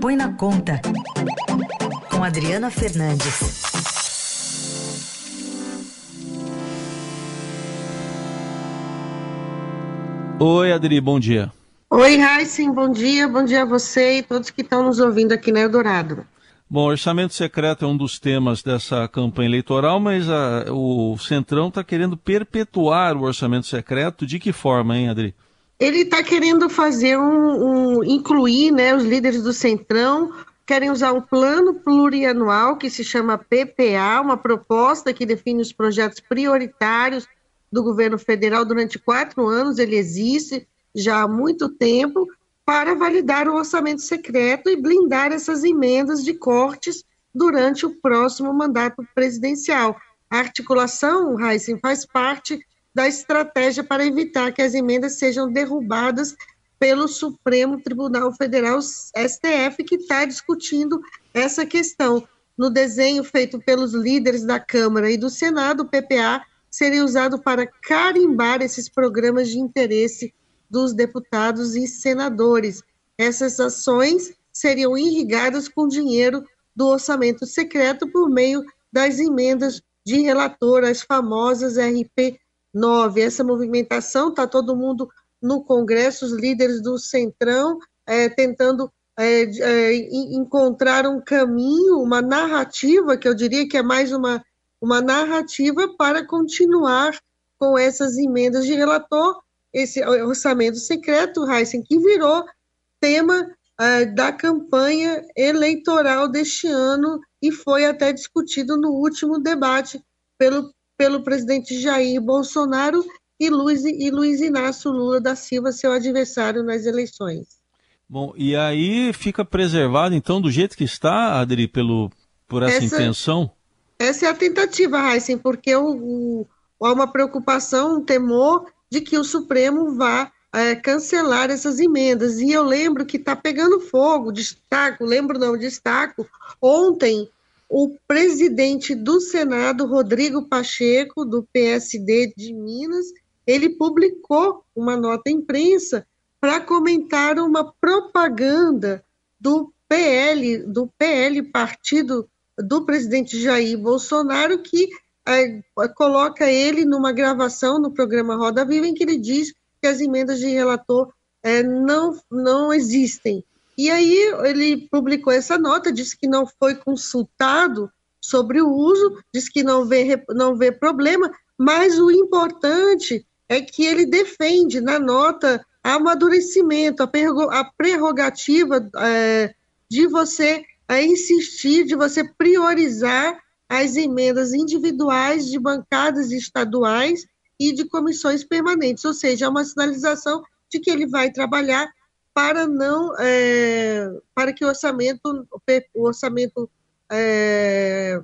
Põe na Conta, com Adriana Fernandes. Oi, Adri, bom dia. Oi, Raíssen, bom dia. Bom dia a você e todos que estão nos ouvindo aqui na Eldorado. Bom, orçamento secreto é um dos temas dessa campanha eleitoral, mas a, o Centrão está querendo perpetuar o orçamento secreto. De que forma, hein, Adri? Ele está querendo fazer um, um, incluir né, os líderes do Centrão, querem usar um plano plurianual que se chama PPA, uma proposta que define os projetos prioritários do governo federal durante quatro anos. Ele existe já há muito tempo para validar o orçamento secreto e blindar essas emendas de cortes durante o próximo mandato presidencial. A articulação, Heisen, faz parte da estratégia para evitar que as emendas sejam derrubadas pelo Supremo Tribunal Federal, STF, que está discutindo essa questão. No desenho feito pelos líderes da Câmara e do Senado, o PPA seria usado para carimbar esses programas de interesse dos deputados e senadores. Essas ações seriam irrigadas com dinheiro do orçamento secreto por meio das emendas de relator, as famosas RP9. Essa movimentação está todo mundo no Congresso, os líderes do Centrão, é, tentando é, é, encontrar um caminho, uma narrativa, que eu diria que é mais uma, uma narrativa para continuar com essas emendas de relator esse orçamento secreto, Heisen, que virou tema uh, da campanha eleitoral deste ano e foi até discutido no último debate pelo, pelo presidente Jair Bolsonaro e Luiz, e Luiz Inácio Lula da Silva, seu adversário nas eleições. Bom, e aí fica preservado, então, do jeito que está, Adri, pelo, por essa, essa intenção? Essa é a tentativa, Heisen, porque o, o, há uma preocupação, um temor de que o Supremo vá é, cancelar essas emendas. E eu lembro que está pegando fogo, destaco, lembro não, destaco, ontem o presidente do Senado, Rodrigo Pacheco, do PSD de Minas, ele publicou uma nota imprensa para comentar uma propaganda do PL, do PL, partido do presidente Jair Bolsonaro, que coloca ele numa gravação no programa Roda Viva em que ele diz que as emendas de relator é, não, não existem. E aí ele publicou essa nota, disse que não foi consultado sobre o uso, disse que não vê, não vê problema, mas o importante é que ele defende na nota amadurecimento, a, a prerrogativa é, de você é, insistir, de você priorizar as emendas individuais de bancadas estaduais e de comissões permanentes, ou seja, é uma sinalização de que ele vai trabalhar para não é, para que o orçamento o orçamento é,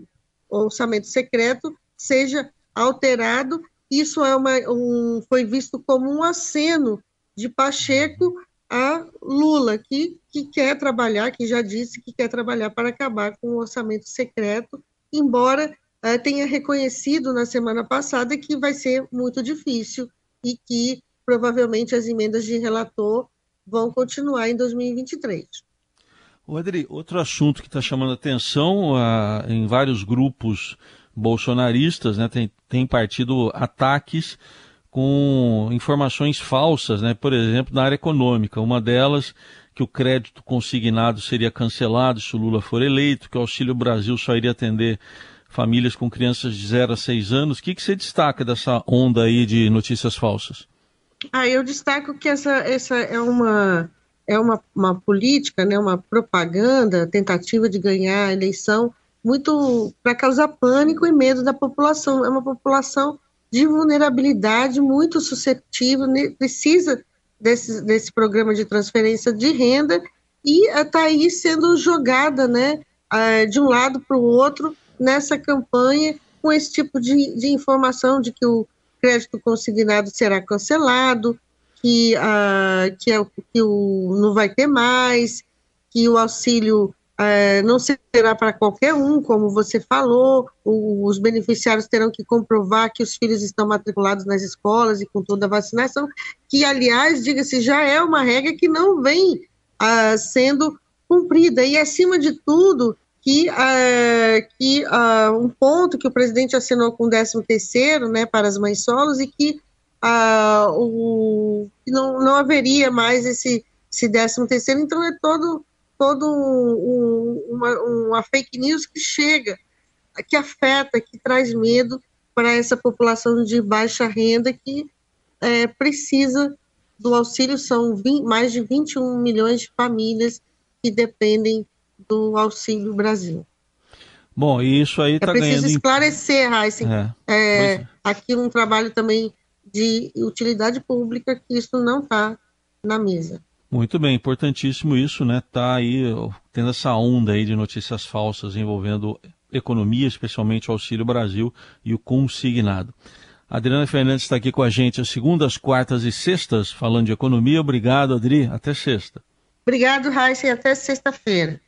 orçamento secreto seja alterado. Isso é uma, um, foi visto como um aceno de Pacheco a Lula, que, que quer trabalhar, que já disse que quer trabalhar para acabar com o orçamento secreto embora uh, tenha reconhecido na semana passada que vai ser muito difícil e que provavelmente as emendas de relator vão continuar em 2023. O Adri, outro assunto que está chamando atenção uh, em vários grupos bolsonaristas, né, tem, tem partido ataques com informações falsas, né, por exemplo, na área econômica. Uma delas que o crédito consignado seria cancelado se o Lula for eleito, que o Auxílio Brasil só iria atender famílias com crianças de 0 a 6 anos. O que, que você destaca dessa onda aí de notícias falsas? Ah, eu destaco que essa, essa é uma é uma, uma política, né, uma propaganda, tentativa de ganhar a eleição muito para causar pânico e medo da população. É uma população de vulnerabilidade muito suscetível, precisa desse, desse programa de transferência de renda e está aí sendo jogada né, de um lado para o outro nessa campanha com esse tipo de, de informação de que o crédito consignado será cancelado, que, uh, que, é, que o, não vai ter mais, que o auxílio é, não será para qualquer um, como você falou, o, os beneficiários terão que comprovar que os filhos estão matriculados nas escolas e com toda a vacinação, que, aliás, diga-se, já é uma regra que não vem ah, sendo cumprida. E, acima de tudo, que, uh, que uh, um ponto que o presidente assinou com o 13º, né, para as mães solos, e que, uh, o, não, não haveria mais esse, esse 13º, então é todo, todo um, uma, uma fake news que chega, que afeta, que traz medo para essa população de baixa renda que é, precisa do auxílio, são 20, mais de 21 milhões de famílias que dependem do Auxílio Brasil. Bom, e isso aí está é ganhando... É preciso esclarecer, Heisen, é, é, é, aqui um trabalho também de utilidade pública, que isso não está na mesa. Muito bem, importantíssimo isso, né? Tá aí tendo essa onda aí de notícias falsas envolvendo economia, especialmente o Auxílio Brasil e o consignado. Adriana Fernandes está aqui com a gente às segundas, quartas e sextas, falando de economia. Obrigado, Adri. Até sexta. Obrigado, Raíssa, e até sexta-feira.